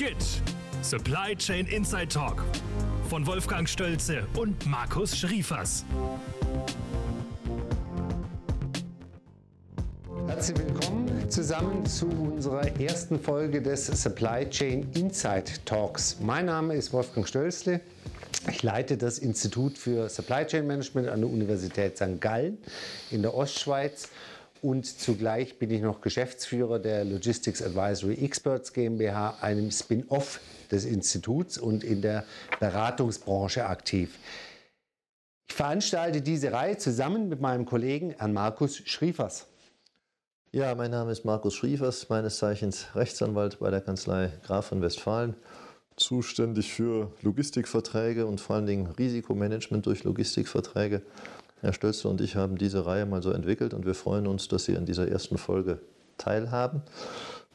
GIT Supply Chain Inside Talk von Wolfgang Stölze und Markus Schriefers. Herzlich willkommen zusammen zu unserer ersten Folge des Supply Chain Insight Talks. Mein Name ist Wolfgang Stölzle. Ich leite das Institut für Supply Chain Management an der Universität St. Gallen in der Ostschweiz und zugleich bin ich noch Geschäftsführer der Logistics Advisory Experts GmbH, einem Spin-off des Instituts und in der Beratungsbranche aktiv. Ich veranstalte diese Reihe zusammen mit meinem Kollegen Herrn Markus Schriefers. Ja, mein Name ist Markus Schriefers, meines Zeichens Rechtsanwalt bei der Kanzlei Graf von Westfalen, zuständig für Logistikverträge und vor allen Dingen Risikomanagement durch Logistikverträge. Herr Stölzle und ich haben diese Reihe mal so entwickelt und wir freuen uns, dass Sie an dieser ersten Folge teilhaben.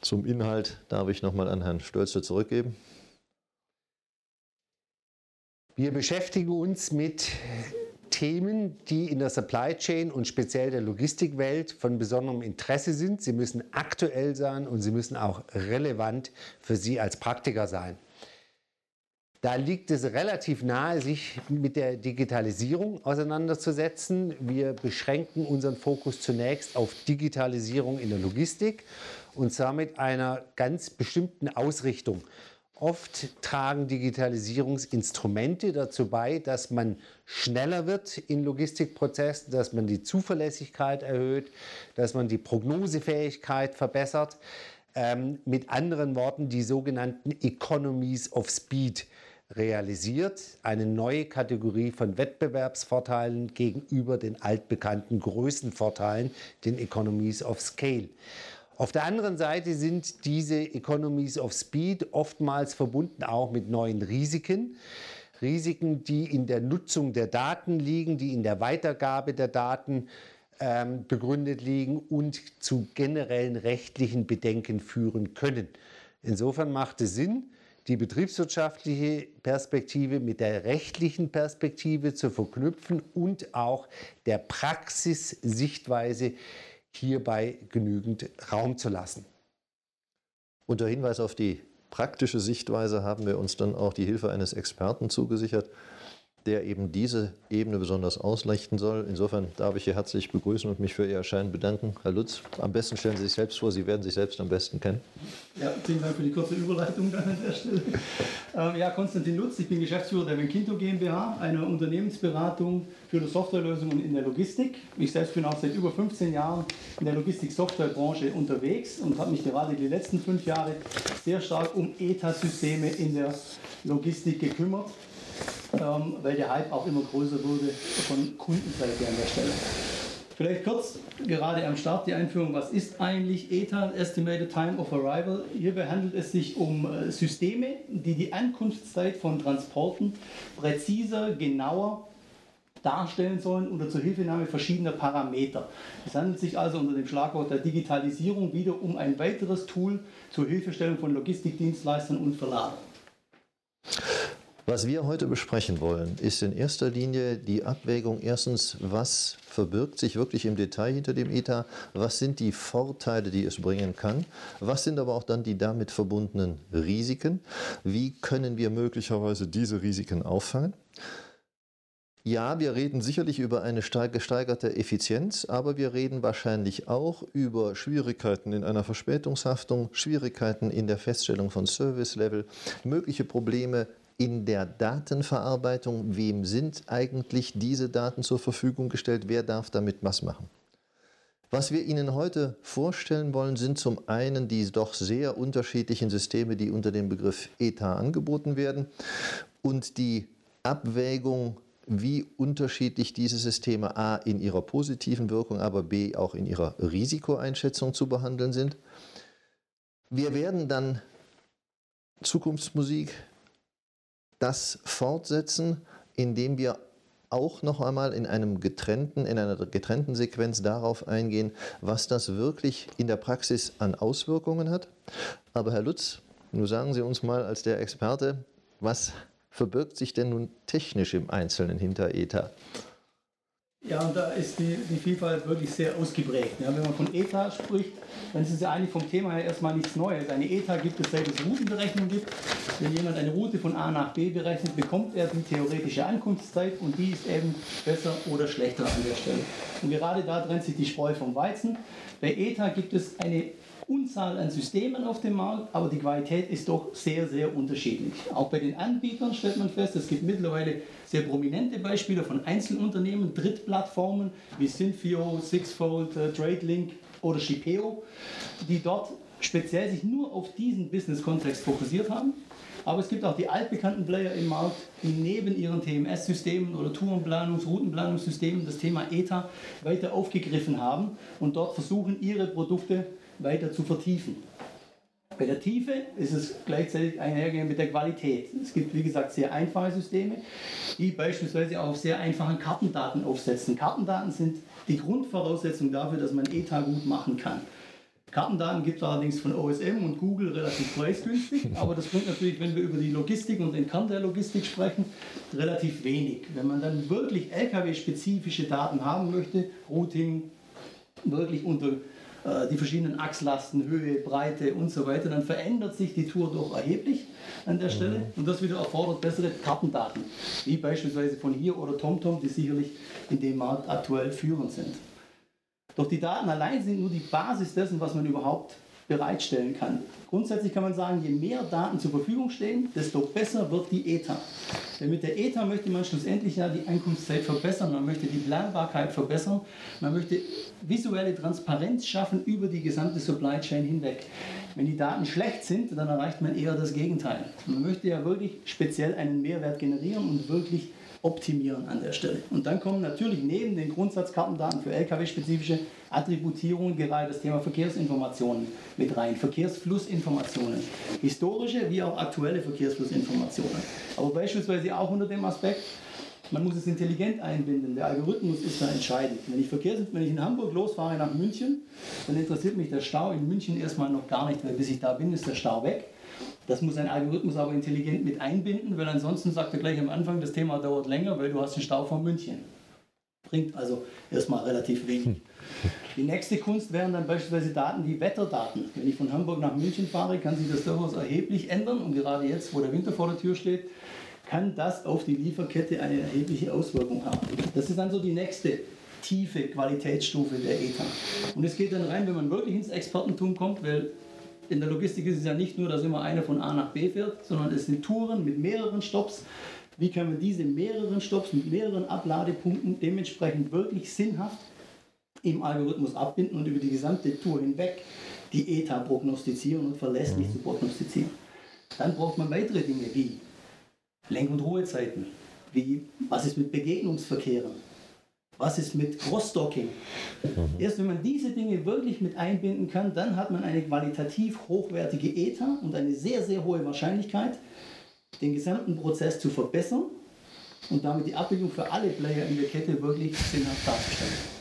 Zum Inhalt darf ich nochmal an Herrn Stölzle zurückgeben. Wir beschäftigen uns mit Themen, die in der Supply Chain und speziell der Logistikwelt von besonderem Interesse sind. Sie müssen aktuell sein und sie müssen auch relevant für Sie als Praktiker sein. Da liegt es relativ nahe, sich mit der Digitalisierung auseinanderzusetzen. Wir beschränken unseren Fokus zunächst auf Digitalisierung in der Logistik und zwar mit einer ganz bestimmten Ausrichtung. Oft tragen Digitalisierungsinstrumente dazu bei, dass man schneller wird in Logistikprozessen, dass man die Zuverlässigkeit erhöht, dass man die Prognosefähigkeit verbessert. Ähm, mit anderen Worten, die sogenannten Economies of Speed realisiert, eine neue Kategorie von Wettbewerbsvorteilen gegenüber den altbekannten Größenvorteilen, den Economies of Scale. Auf der anderen Seite sind diese Economies of Speed oftmals verbunden auch mit neuen Risiken. Risiken, die in der Nutzung der Daten liegen, die in der Weitergabe der Daten ähm, begründet liegen und zu generellen rechtlichen Bedenken führen können. Insofern macht es Sinn, die betriebswirtschaftliche Perspektive mit der rechtlichen Perspektive zu verknüpfen und auch der Praxissichtweise hierbei genügend Raum zu lassen. Unter Hinweis auf die praktische Sichtweise haben wir uns dann auch die Hilfe eines Experten zugesichert, der eben diese Ebene besonders ausleuchten soll. Insofern darf ich hier herzlich begrüßen und mich für Ihr Erscheinen bedanken. Herr Lutz, am besten stellen Sie sich selbst vor, Sie werden sich selbst am besten kennen. Ja, vielen Dank für die kurze Überleitung an der Stelle. Ähm, ja, Konstantin Lutz, ich bin Geschäftsführer der Venkinto GmbH, einer Unternehmensberatung für Softwarelösungen in der Logistik. Ich selbst bin auch seit über 15 Jahren in der Logistik-Softwarebranche unterwegs und habe mich gerade die letzten fünf Jahre sehr stark um ETA-Systeme in der Logistik gekümmert ähm, weil der Hype auch immer größer wurde von Kundenseite an der Stelle. Vielleicht kurz, gerade am Start die Einführung, was ist eigentlich ETA, Estimated Time of Arrival? Hierbei handelt es sich um äh, Systeme, die die Ankunftszeit von Transporten präziser, genauer darstellen sollen unter Zuhilfenahme verschiedener Parameter. Es handelt sich also unter dem Schlagwort der Digitalisierung wieder um ein weiteres Tool zur Hilfestellung von Logistikdienstleistern und Verladern. Was wir heute besprechen wollen, ist in erster Linie die Abwägung erstens, was verbirgt sich wirklich im Detail hinter dem ETA, was sind die Vorteile, die es bringen kann, was sind aber auch dann die damit verbundenen Risiken, wie können wir möglicherweise diese Risiken auffangen. Ja, wir reden sicherlich über eine gesteigerte Effizienz, aber wir reden wahrscheinlich auch über Schwierigkeiten in einer Verspätungshaftung, Schwierigkeiten in der Feststellung von Service-Level, mögliche Probleme in der Datenverarbeitung, wem sind eigentlich diese Daten zur Verfügung gestellt, wer darf damit was machen. Was wir Ihnen heute vorstellen wollen, sind zum einen die doch sehr unterschiedlichen Systeme, die unter dem Begriff ETA angeboten werden und die Abwägung, wie unterschiedlich diese Systeme a in ihrer positiven Wirkung, aber b auch in ihrer Risikoeinschätzung zu behandeln sind. Wir werden dann Zukunftsmusik das fortsetzen, indem wir auch noch einmal in, einem getrennten, in einer getrennten Sequenz darauf eingehen, was das wirklich in der Praxis an Auswirkungen hat. Aber Herr Lutz, nun sagen Sie uns mal als der Experte, was verbirgt sich denn nun technisch im Einzelnen hinter ETA? Ja, und da ist die, die Vielfalt wirklich sehr ausgeprägt. Ja, wenn man von ETA spricht, dann ist es ja eigentlich vom Thema her erstmal nichts Neues. Eine ETA gibt es, seit es Routenberechnung gibt. Wenn jemand eine Route von A nach B berechnet, bekommt er die theoretische Ankunftszeit und die ist eben besser oder schlechter an der Stelle. Und gerade da trennt sich die Spreu vom Weizen. Bei ETA gibt es eine Unzahl an Systemen auf dem Markt, aber die Qualität ist doch sehr, sehr unterschiedlich. Auch bei den Anbietern stellt man fest, es gibt mittlerweile sehr prominente Beispiele von Einzelunternehmen, Drittplattformen wie Synfio, Sixfold, äh, TradeLink oder Shipeo, die dort speziell sich nur auf diesen Business-Kontext fokussiert haben. Aber es gibt auch die altbekannten Player im Markt, die neben ihren TMS-Systemen oder Tourenplanungs-, Routenplanungssystemen das Thema ETA weiter aufgegriffen haben und dort versuchen, ihre Produkte weiter zu vertiefen. Bei der Tiefe ist es gleichzeitig einhergehend mit der Qualität. Es gibt, wie gesagt, sehr einfache Systeme, die beispielsweise auf sehr einfachen Kartendaten aufsetzen. Kartendaten sind die Grundvoraussetzung dafür, dass man ETA gut machen kann. Kartendaten gibt es allerdings von OSM und Google relativ preisgünstig, aber das bringt natürlich, wenn wir über die Logistik und den Kern der Logistik sprechen, relativ wenig. Wenn man dann wirklich LKW-spezifische Daten haben möchte, Routing, wirklich unter die verschiedenen Achslasten, Höhe, Breite und so weiter, dann verändert sich die Tour doch erheblich an der Stelle mhm. und das wieder erfordert bessere Kartendaten, wie beispielsweise von hier oder TomTom, die sicherlich in dem Markt aktuell führend sind. Doch die Daten allein sind nur die Basis dessen, was man überhaupt bereitstellen kann. Grundsätzlich kann man sagen, je mehr Daten zur Verfügung stehen, desto besser wird die ETA. Denn mit der ETA möchte man schlussendlich ja die Ankunftszeit verbessern, man möchte die Planbarkeit verbessern, man möchte visuelle Transparenz schaffen über die gesamte Supply Chain hinweg. Wenn die Daten schlecht sind, dann erreicht man eher das Gegenteil. Man möchte ja wirklich speziell einen Mehrwert generieren und wirklich optimieren an der Stelle. Und dann kommen natürlich neben den Grundsatzkartendaten für Lkw-spezifische Attributierungen gerade das Thema Verkehrsinformationen mit rein, Verkehrsflussinformationen, historische wie auch aktuelle Verkehrsflussinformationen. Aber beispielsweise auch unter dem Aspekt, man muss es intelligent einbinden. Der Algorithmus ist da entscheidend. Wenn ich, Verkehrs wenn ich in Hamburg losfahre nach München, dann interessiert mich der Stau in München erstmal noch gar nicht, weil bis ich da bin, ist der Stau weg. Das muss ein Algorithmus aber intelligent mit einbinden, weil ansonsten sagt er gleich am Anfang, das Thema dauert länger, weil du hast den Stau von München. Bringt also erstmal relativ wenig. Die nächste Kunst wären dann beispielsweise Daten wie Wetterdaten. Wenn ich von Hamburg nach München fahre, kann sich das durchaus erheblich ändern und gerade jetzt, wo der Winter vor der Tür steht, kann das auf die Lieferkette eine erhebliche Auswirkung haben. Das ist dann so die nächste tiefe Qualitätsstufe der ETA. Und es geht dann rein, wenn man wirklich ins Expertentum kommt, weil in der Logistik ist es ja nicht nur, dass immer einer von A nach B fährt, sondern es sind Touren mit mehreren Stops. Wie können wir diese mehreren Stops mit mehreren Abladepunkten dementsprechend wirklich sinnhaft im Algorithmus abbinden und über die gesamte Tour hinweg die ETA prognostizieren und verlässlich mhm. zu prognostizieren. Dann braucht man weitere Dinge wie Lenk- und Ruhezeiten, wie was ist mit Begegnungsverkehren, was ist mit Cross-Docking? Mhm. Erst wenn man diese Dinge wirklich mit einbinden kann, dann hat man eine qualitativ hochwertige ETA und eine sehr, sehr hohe Wahrscheinlichkeit, den gesamten Prozess zu verbessern und damit die Abbildung für alle Player in der Kette wirklich sinnhaft darzustellen.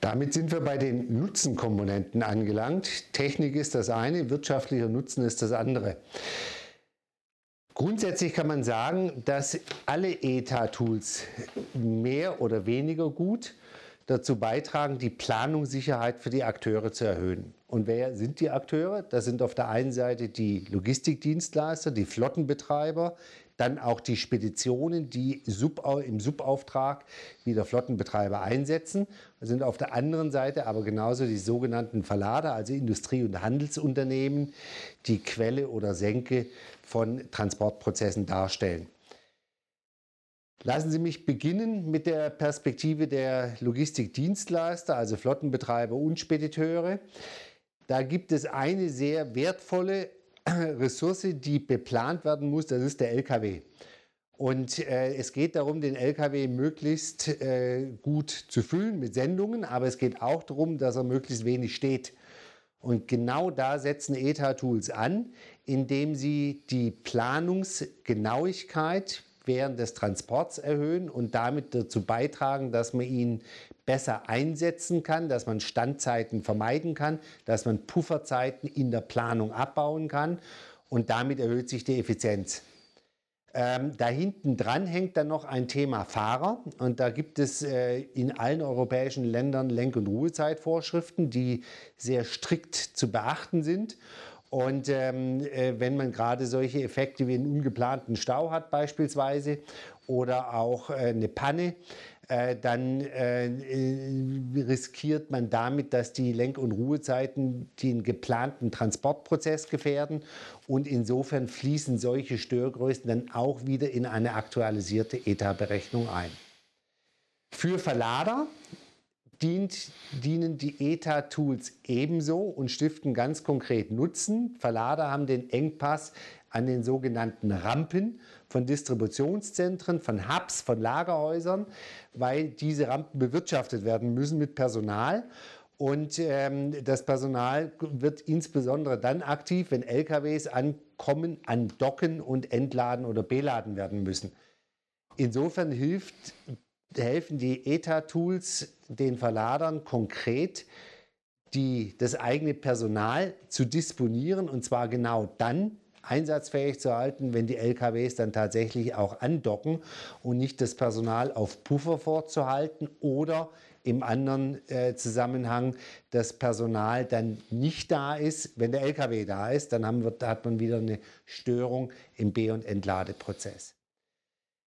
Damit sind wir bei den Nutzenkomponenten angelangt. Technik ist das eine, wirtschaftlicher Nutzen ist das andere. Grundsätzlich kann man sagen, dass alle ETA-Tools mehr oder weniger gut dazu beitragen, die Planungssicherheit für die Akteure zu erhöhen. Und wer sind die Akteure? Das sind auf der einen Seite die Logistikdienstleister, die Flottenbetreiber, dann auch die Speditionen, die im Subauftrag wieder Flottenbetreiber einsetzen. Das sind auf der anderen Seite aber genauso die sogenannten Verlader, also Industrie- und Handelsunternehmen, die Quelle oder Senke von Transportprozessen darstellen. Lassen Sie mich beginnen mit der Perspektive der Logistikdienstleister, also Flottenbetreiber und Spediteure. Da gibt es eine sehr wertvolle Ressource, die beplant werden muss, das ist der LKW. Und äh, es geht darum, den LKW möglichst äh, gut zu füllen mit Sendungen, aber es geht auch darum, dass er möglichst wenig steht. Und genau da setzen ETA-Tools an, indem sie die Planungsgenauigkeit während des Transports erhöhen und damit dazu beitragen, dass man ihn besser einsetzen kann, dass man Standzeiten vermeiden kann, dass man Pufferzeiten in der Planung abbauen kann und damit erhöht sich die Effizienz. Ähm, da hinten dran hängt dann noch ein Thema Fahrer und da gibt es äh, in allen europäischen Ländern Lenk- und Ruhezeitvorschriften, die sehr strikt zu beachten sind. Und ähm, äh, wenn man gerade solche Effekte wie einen ungeplanten Stau hat beispielsweise oder auch äh, eine Panne, äh, dann äh, riskiert man damit, dass die Lenk- und Ruhezeiten den geplanten Transportprozess gefährden. Und insofern fließen solche Störgrößen dann auch wieder in eine aktualisierte ETA-Berechnung ein. Für Verlader dient, dienen die ETA-Tools ebenso und stiften ganz konkret Nutzen. Verlader haben den Engpass an den sogenannten Rampen von Distributionszentren, von Hubs, von Lagerhäusern, weil diese Rampen bewirtschaftet werden müssen mit Personal. Und ähm, das Personal wird insbesondere dann aktiv, wenn LKWs ankommen, andocken und entladen oder beladen werden müssen. Insofern hilft, helfen die ETA-Tools den Verladern konkret, die, das eigene Personal zu disponieren und zwar genau dann, einsatzfähig zu halten, wenn die LKWs dann tatsächlich auch andocken und nicht das Personal auf Puffer vorzuhalten oder im anderen äh, Zusammenhang das Personal dann nicht da ist, wenn der LKW da ist, dann haben wir, da hat man wieder eine Störung im B- und Entladeprozess.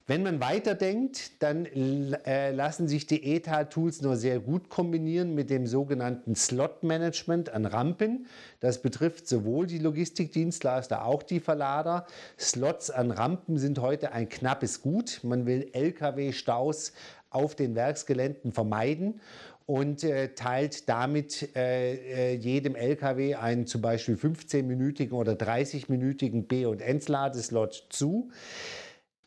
Wenn man weiterdenkt, dann äh, lassen sich die ETA-Tools nur sehr gut kombinieren mit dem sogenannten Slot-Management an Rampen. Das betrifft sowohl die Logistikdienstleister, auch die Verlader. Slots an Rampen sind heute ein knappes Gut. Man will Lkw-Staus auf den Werksgeländen vermeiden und äh, teilt damit äh, äh jedem LKW einen zum Beispiel 15-minütigen oder 30-minütigen B- und Entladeslot zu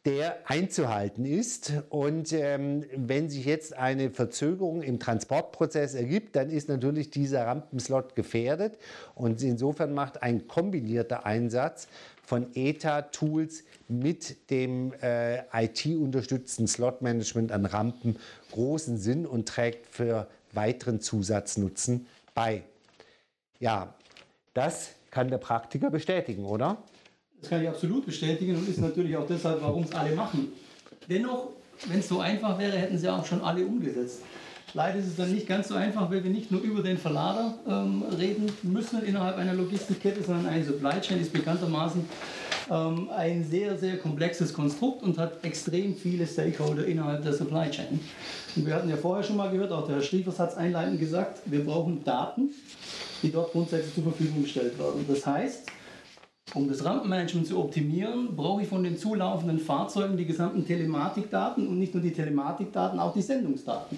der einzuhalten ist. Und ähm, wenn sich jetzt eine Verzögerung im Transportprozess ergibt, dann ist natürlich dieser Rampenslot gefährdet. Und insofern macht ein kombinierter Einsatz von ETA-Tools mit dem äh, IT-unterstützten Slot-Management an Rampen großen Sinn und trägt für weiteren Zusatznutzen bei. Ja, das kann der Praktiker bestätigen, oder? Das kann ich absolut bestätigen und ist natürlich auch deshalb, warum es alle machen. Dennoch, wenn es so einfach wäre, hätten sie auch schon alle umgesetzt. Leider ist es dann nicht ganz so einfach, weil wir nicht nur über den Verlader ähm, reden müssen innerhalb einer Logistikkette, sondern ein Supply Chain ist bekanntermaßen ähm, ein sehr, sehr komplexes Konstrukt und hat extrem viele Stakeholder innerhalb der Supply Chain. Und wir hatten ja vorher schon mal gehört, auch der Herr Striefers hat es einleitend gesagt, wir brauchen Daten, die dort grundsätzlich zur Verfügung gestellt werden. Das heißt, um das Rampenmanagement zu optimieren, brauche ich von den zulaufenden Fahrzeugen die gesamten Telematikdaten und nicht nur die Telematikdaten, auch die Sendungsdaten.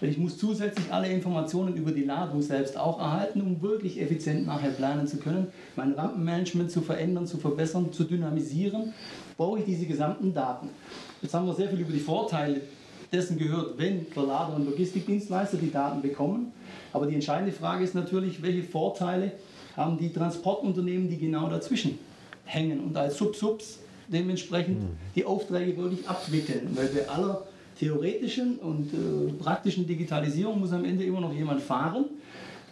Weil ich muss zusätzlich alle Informationen über die Ladung selbst auch erhalten, um wirklich effizient nachher planen zu können, mein Rampenmanagement zu verändern, zu verbessern, zu dynamisieren, brauche ich diese gesamten Daten. Jetzt haben wir sehr viel über die Vorteile dessen gehört, wenn Verlader und Logistikdienstleister die Daten bekommen. Aber die entscheidende Frage ist natürlich, welche Vorteile haben die Transportunternehmen, die genau dazwischen hängen und als Sub-Subs dementsprechend mhm. die Aufträge wirklich abwickeln. Weil bei aller theoretischen und äh, praktischen Digitalisierung muss am Ende immer noch jemand fahren,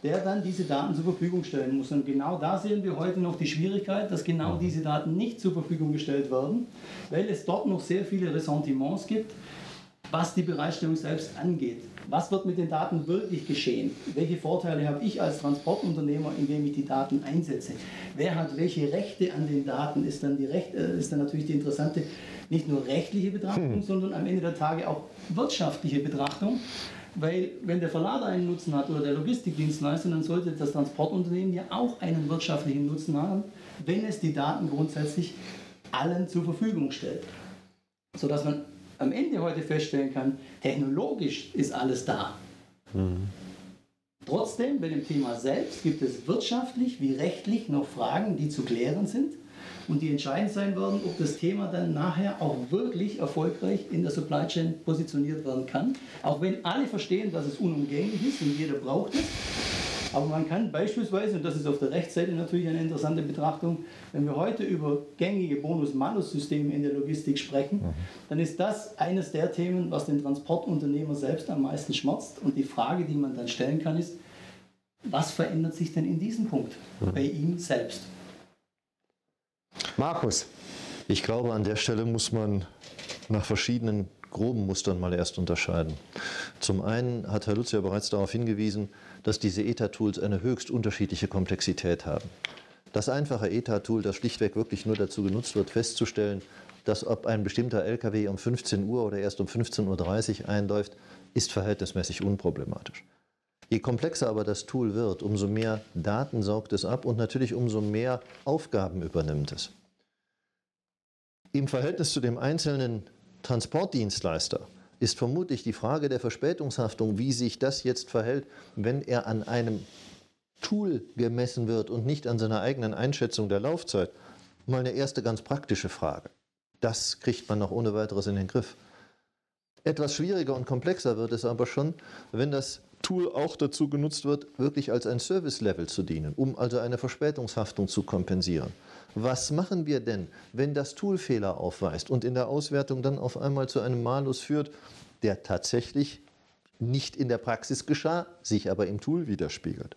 der dann diese Daten zur Verfügung stellen muss. Und genau da sehen wir heute noch die Schwierigkeit, dass genau mhm. diese Daten nicht zur Verfügung gestellt werden, weil es dort noch sehr viele Ressentiments gibt, was die Bereitstellung selbst angeht. Was wird mit den Daten wirklich geschehen? Welche Vorteile habe ich als Transportunternehmer, indem ich die Daten einsetze? Wer hat welche Rechte an den Daten? Ist dann, die Recht, äh, ist dann natürlich die interessante, nicht nur rechtliche Betrachtung, hm. sondern am Ende der Tage auch wirtschaftliche Betrachtung. Weil wenn der Verlader einen Nutzen hat oder der Logistikdienstleister, dann sollte das Transportunternehmen ja auch einen wirtschaftlichen Nutzen haben, wenn es die Daten grundsätzlich allen zur Verfügung stellt. Sodass man am Ende heute feststellen kann, technologisch ist alles da. Mhm. Trotzdem, bei dem Thema selbst gibt es wirtschaftlich wie rechtlich noch Fragen, die zu klären sind und die entscheidend sein werden, ob das Thema dann nachher auch wirklich erfolgreich in der Supply Chain positioniert werden kann. Auch wenn alle verstehen, dass es unumgänglich ist und jeder braucht es. Aber man kann beispielsweise, und das ist auf der Rechtsseite natürlich eine interessante Betrachtung, wenn wir heute über gängige Bonus-Malus-Systeme in der Logistik sprechen, mhm. dann ist das eines der Themen, was den Transportunternehmer selbst am meisten schmerzt. Und die Frage, die man dann stellen kann, ist, was verändert sich denn in diesem Punkt mhm. bei ihm selbst? Markus. Ich glaube, an der Stelle muss man nach verschiedenen groben Mustern mal erst unterscheiden. Zum einen hat Herr Lutz ja bereits darauf hingewiesen, dass diese ETA-Tools eine höchst unterschiedliche Komplexität haben. Das einfache ETA-Tool, das schlichtweg wirklich nur dazu genutzt wird, festzustellen, dass ob ein bestimmter LKW um 15 Uhr oder erst um 15.30 Uhr einläuft, ist verhältnismäßig unproblematisch. Je komplexer aber das Tool wird, umso mehr Daten saugt es ab und natürlich umso mehr Aufgaben übernimmt es. Im Verhältnis zu dem einzelnen Transportdienstleister ist vermutlich die Frage der Verspätungshaftung, wie sich das jetzt verhält, wenn er an einem Tool gemessen wird und nicht an seiner eigenen Einschätzung der Laufzeit, mal eine erste ganz praktische Frage. Das kriegt man noch ohne weiteres in den Griff. Etwas schwieriger und komplexer wird es aber schon, wenn das Tool auch dazu genutzt wird, wirklich als ein Service-Level zu dienen, um also eine Verspätungshaftung zu kompensieren. Was machen wir denn, wenn das Tool Fehler aufweist und in der Auswertung dann auf einmal zu einem Malus führt, der tatsächlich nicht in der Praxis geschah, sich aber im Tool widerspiegelt?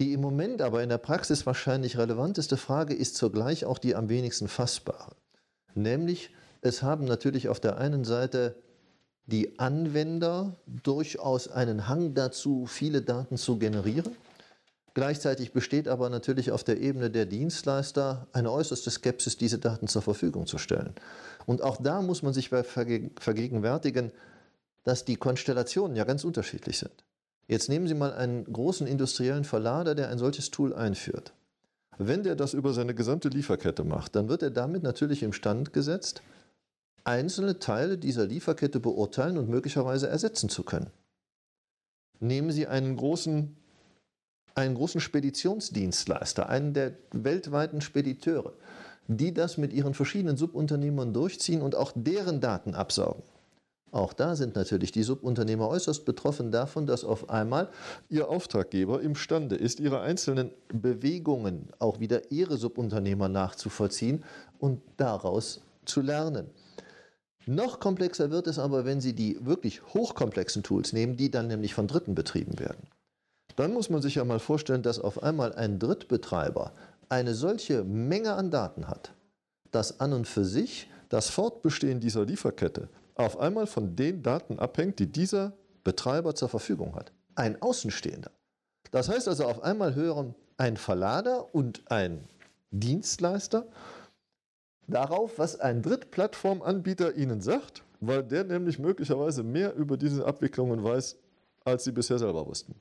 Die im Moment aber in der Praxis wahrscheinlich relevanteste Frage ist zugleich auch die am wenigsten fassbare. Nämlich, es haben natürlich auf der einen Seite die Anwender durchaus einen Hang dazu, viele Daten zu generieren. Gleichzeitig besteht aber natürlich auf der Ebene der Dienstleister eine äußerste Skepsis, diese Daten zur Verfügung zu stellen. Und auch da muss man sich vergegenwärtigen, dass die Konstellationen ja ganz unterschiedlich sind. Jetzt nehmen Sie mal einen großen industriellen Verlader, der ein solches Tool einführt. Wenn der das über seine gesamte Lieferkette macht, dann wird er damit natürlich im Stand gesetzt, einzelne Teile dieser Lieferkette beurteilen und möglicherweise ersetzen zu können. Nehmen Sie einen großen, einen großen Speditionsdienstleister, einen der weltweiten Spediteure, die das mit ihren verschiedenen Subunternehmern durchziehen und auch deren Daten absaugen. Auch da sind natürlich die Subunternehmer äußerst betroffen davon, dass auf einmal ihr Auftraggeber imstande ist, ihre einzelnen Bewegungen auch wieder ihre Subunternehmer nachzuvollziehen und daraus zu lernen. Noch komplexer wird es aber, wenn Sie die wirklich hochkomplexen Tools nehmen, die dann nämlich von Dritten betrieben werden. Dann muss man sich ja mal vorstellen, dass auf einmal ein Drittbetreiber eine solche Menge an Daten hat, dass an und für sich das Fortbestehen dieser Lieferkette auf einmal von den Daten abhängt, die dieser Betreiber zur Verfügung hat. Ein Außenstehender. Das heißt also, auf einmal hören ein Verlader und ein Dienstleister darauf, was ein Drittplattformanbieter ihnen sagt, weil der nämlich möglicherweise mehr über diese Abwicklungen weiß, als sie bisher selber wussten.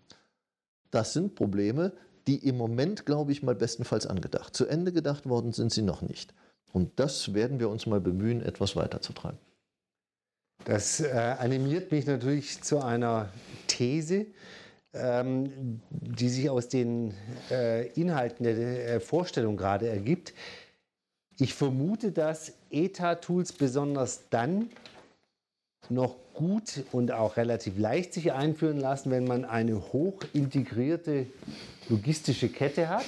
Das sind Probleme, die im Moment, glaube ich, mal bestenfalls angedacht. Zu Ende gedacht worden sind sie noch nicht. Und das werden wir uns mal bemühen, etwas weiterzutreiben. Das äh, animiert mich natürlich zu einer These, ähm, die sich aus den äh, Inhalten der äh, Vorstellung gerade ergibt. Ich vermute, dass ETA-Tools besonders dann noch gut und auch relativ leicht sich einführen lassen, wenn man eine hoch integrierte logistische Kette hat.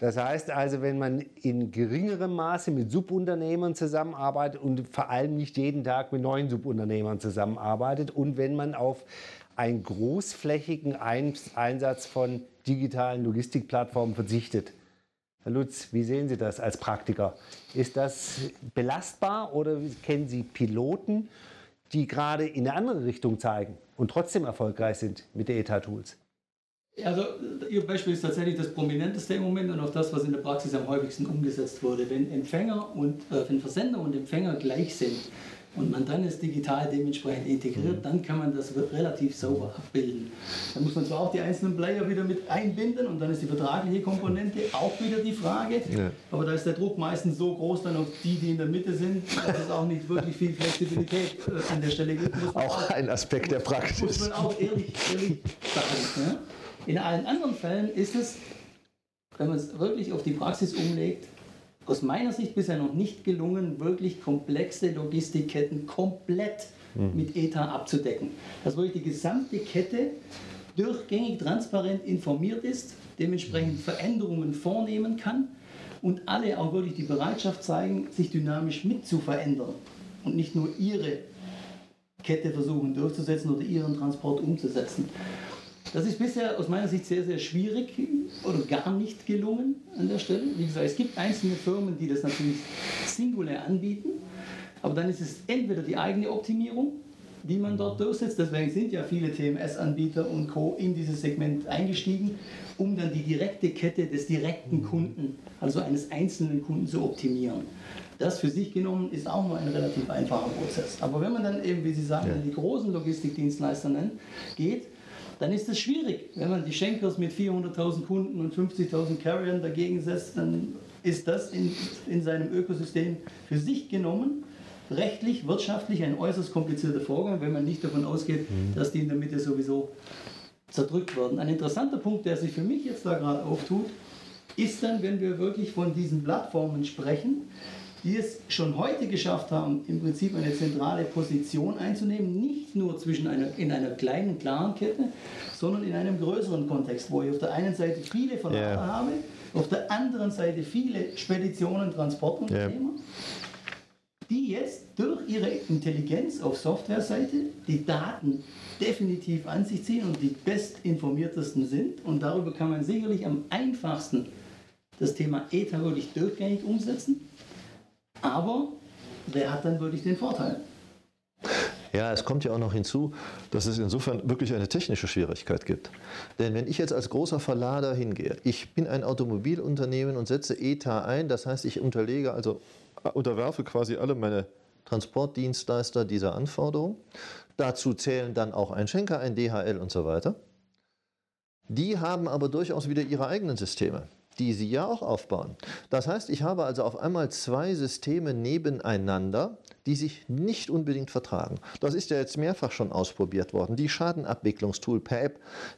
Das heißt also, wenn man in geringerem Maße mit Subunternehmern zusammenarbeitet und vor allem nicht jeden Tag mit neuen Subunternehmern zusammenarbeitet und wenn man auf einen großflächigen Einsatz von digitalen Logistikplattformen verzichtet. Herr Lutz, wie sehen Sie das als Praktiker? Ist das belastbar oder kennen Sie Piloten, die gerade in eine andere Richtung zeigen und trotzdem erfolgreich sind mit den ETA-Tools? Also Ihr Beispiel ist tatsächlich das prominenteste im Moment und auch das, was in der Praxis am häufigsten umgesetzt wurde. Wenn Empfänger und äh, wenn Versender und Empfänger gleich sind, und man dann es digital dementsprechend integriert, mhm. dann kann man das relativ sauber abbilden. Dann muss man zwar auch die einzelnen Player wieder mit einbinden und dann ist die vertragliche Komponente auch wieder die Frage, ja. aber da ist der Druck meistens so groß dann auf die, die in der Mitte sind, dass es auch nicht wirklich viel Flexibilität äh, an der Stelle gibt. Auch, ein Aspekt der Praxis. Muss man auch ehrlich, ehrlich sagen. Ja? In allen anderen Fällen ist es, wenn man es wirklich auf die Praxis umlegt, aus meiner Sicht bisher noch nicht gelungen, wirklich komplexe Logistikketten komplett mhm. mit ETA abzudecken. Dass wirklich die gesamte Kette durchgängig transparent informiert ist, dementsprechend Veränderungen vornehmen kann und alle auch wirklich die Bereitschaft zeigen, sich dynamisch mit zu verändern und nicht nur ihre Kette versuchen durchzusetzen oder ihren Transport umzusetzen. Das ist bisher aus meiner Sicht sehr, sehr schwierig oder gar nicht gelungen an der Stelle. Wie gesagt, es gibt einzelne Firmen, die das natürlich singulär anbieten, aber dann ist es entweder die eigene Optimierung, die man dort durchsetzt. Deswegen sind ja viele TMS-Anbieter und Co. in dieses Segment eingestiegen, um dann die direkte Kette des direkten Kunden, also eines einzelnen Kunden, zu optimieren. Das für sich genommen ist auch nur ein relativ einfacher Prozess. Aber wenn man dann eben, wie Sie sagen, ja. die großen Logistikdienstleister nennt, geht, dann ist es schwierig. Wenn man die Schenkers mit 400.000 Kunden und 50.000 Carriern dagegen setzt, dann ist das in, in seinem Ökosystem für sich genommen rechtlich, wirtschaftlich ein äußerst komplizierter Vorgang, wenn man nicht davon ausgeht, mhm. dass die in der Mitte sowieso zerdrückt werden. Ein interessanter Punkt, der sich für mich jetzt da gerade auftut, ist dann, wenn wir wirklich von diesen Plattformen sprechen, die es schon heute geschafft haben, im Prinzip eine zentrale Position einzunehmen, nicht nur zwischen einer, in einer kleinen, klaren Kette, sondern in einem größeren Kontext, wo ich auf der einen Seite viele Verlader yeah. habe, auf der anderen Seite viele Speditionen, Transportunternehmer, yeah. die jetzt durch ihre Intelligenz auf Softwareseite die Daten definitiv an sich ziehen und die bestinformiertesten sind. Und darüber kann man sicherlich am einfachsten das Thema ETA wirklich durchgängig umsetzen aber wer hat dann wirklich den Vorteil? Ja, es kommt ja auch noch hinzu, dass es insofern wirklich eine technische Schwierigkeit gibt. Denn wenn ich jetzt als großer Verlader hingehe, ich bin ein Automobilunternehmen und setze ETA ein, das heißt, ich unterlege, also unterwerfe quasi alle meine Transportdienstleister dieser Anforderung. Dazu zählen dann auch ein Schenker, ein DHL und so weiter. Die haben aber durchaus wieder ihre eigenen Systeme die Sie ja auch aufbauen. Das heißt, ich habe also auf einmal zwei Systeme nebeneinander, die sich nicht unbedingt vertragen. Das ist ja jetzt mehrfach schon ausprobiert worden. Die Schadenabwicklungstool per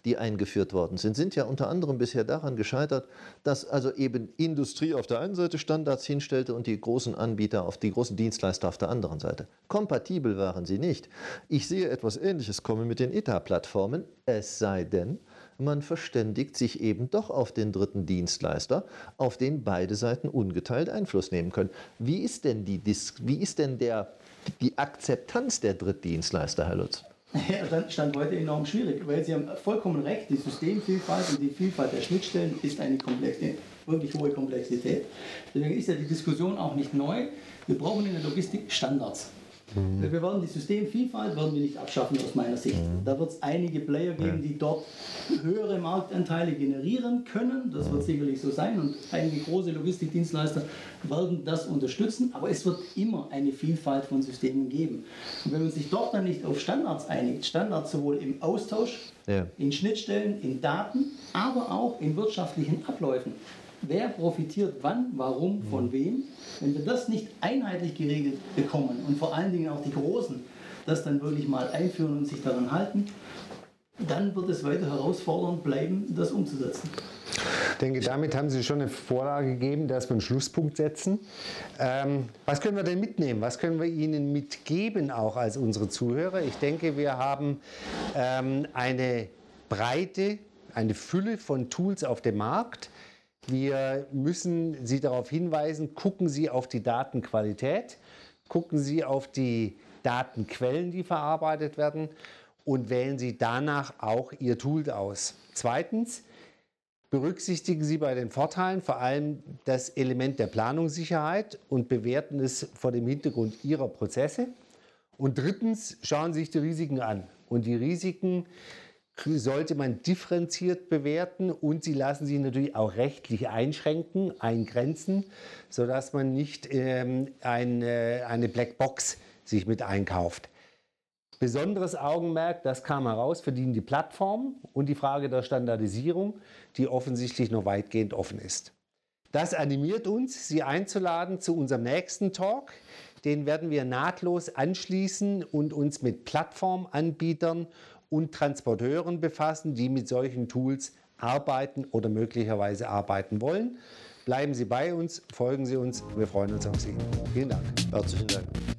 die eingeführt worden sind, sind ja unter anderem bisher daran gescheitert, dass also eben Industrie auf der einen Seite Standards hinstellte und die großen Anbieter auf die großen Dienstleister auf der anderen Seite. Kompatibel waren sie nicht. Ich sehe etwas Ähnliches kommen mit den ETA-Plattformen, es sei denn, man verständigt sich eben doch auf den dritten Dienstleister, auf den beide Seiten ungeteilt Einfluss nehmen können. Wie ist denn die, wie ist denn der, die Akzeptanz der Drittdienstleister, Herr Lutz? Ja, dann stand heute enorm schwierig, weil Sie haben vollkommen recht, die Systemvielfalt und die Vielfalt der Schnittstellen ist eine komplexe, wirklich hohe Komplexität. Deswegen ist ja die Diskussion auch nicht neu. Wir brauchen in der Logistik Standards. Mhm. Wir werden die Systemvielfalt werden wir nicht abschaffen aus meiner Sicht. Mhm. Da wird es einige Player geben, die dort höhere Marktanteile generieren können. Das wird mhm. sicherlich so sein und einige große Logistikdienstleister werden das unterstützen. Aber es wird immer eine Vielfalt von Systemen geben. Und wenn man sich dort dann nicht auf Standards einigt, Standards sowohl im Austausch, ja. in Schnittstellen, in Daten, aber auch in wirtschaftlichen Abläufen, wer profitiert wann, warum, von mhm. wem. Wenn wir das nicht einheitlich geregelt bekommen und vor allen Dingen auch die Großen das dann wirklich mal einführen und sich daran halten, dann wird es weiter herausfordernd bleiben, das umzusetzen. Ich denke, damit haben Sie schon eine Vorlage gegeben, dass wir einen Schlusspunkt setzen. Ähm, was können wir denn mitnehmen? Was können wir Ihnen mitgeben, auch als unsere Zuhörer? Ich denke, wir haben ähm, eine breite, eine Fülle von Tools auf dem Markt. Wir müssen Sie darauf hinweisen, gucken Sie auf die Datenqualität, gucken Sie auf die Datenquellen, die verarbeitet werden und wählen Sie danach auch Ihr Tool aus. Zweitens, berücksichtigen Sie bei den Vorteilen vor allem das Element der Planungssicherheit und bewerten es vor dem Hintergrund Ihrer Prozesse. Und drittens, schauen Sie sich die Risiken an. Und die Risiken sollte man differenziert bewerten und sie lassen sich natürlich auch rechtlich einschränken, eingrenzen, sodass man nicht ähm, eine, eine Blackbox sich mit einkauft. Besonderes Augenmerk, das kam heraus, verdienen die Plattformen und die Frage der Standardisierung, die offensichtlich noch weitgehend offen ist. Das animiert uns, Sie einzuladen zu unserem nächsten Talk. Den werden wir nahtlos anschließen und uns mit Plattformanbietern und Transporteuren befassen, die mit solchen Tools arbeiten oder möglicherweise arbeiten wollen. Bleiben Sie bei uns, folgen Sie uns, wir freuen uns auf Sie. Vielen Dank. Herzlichen Dank.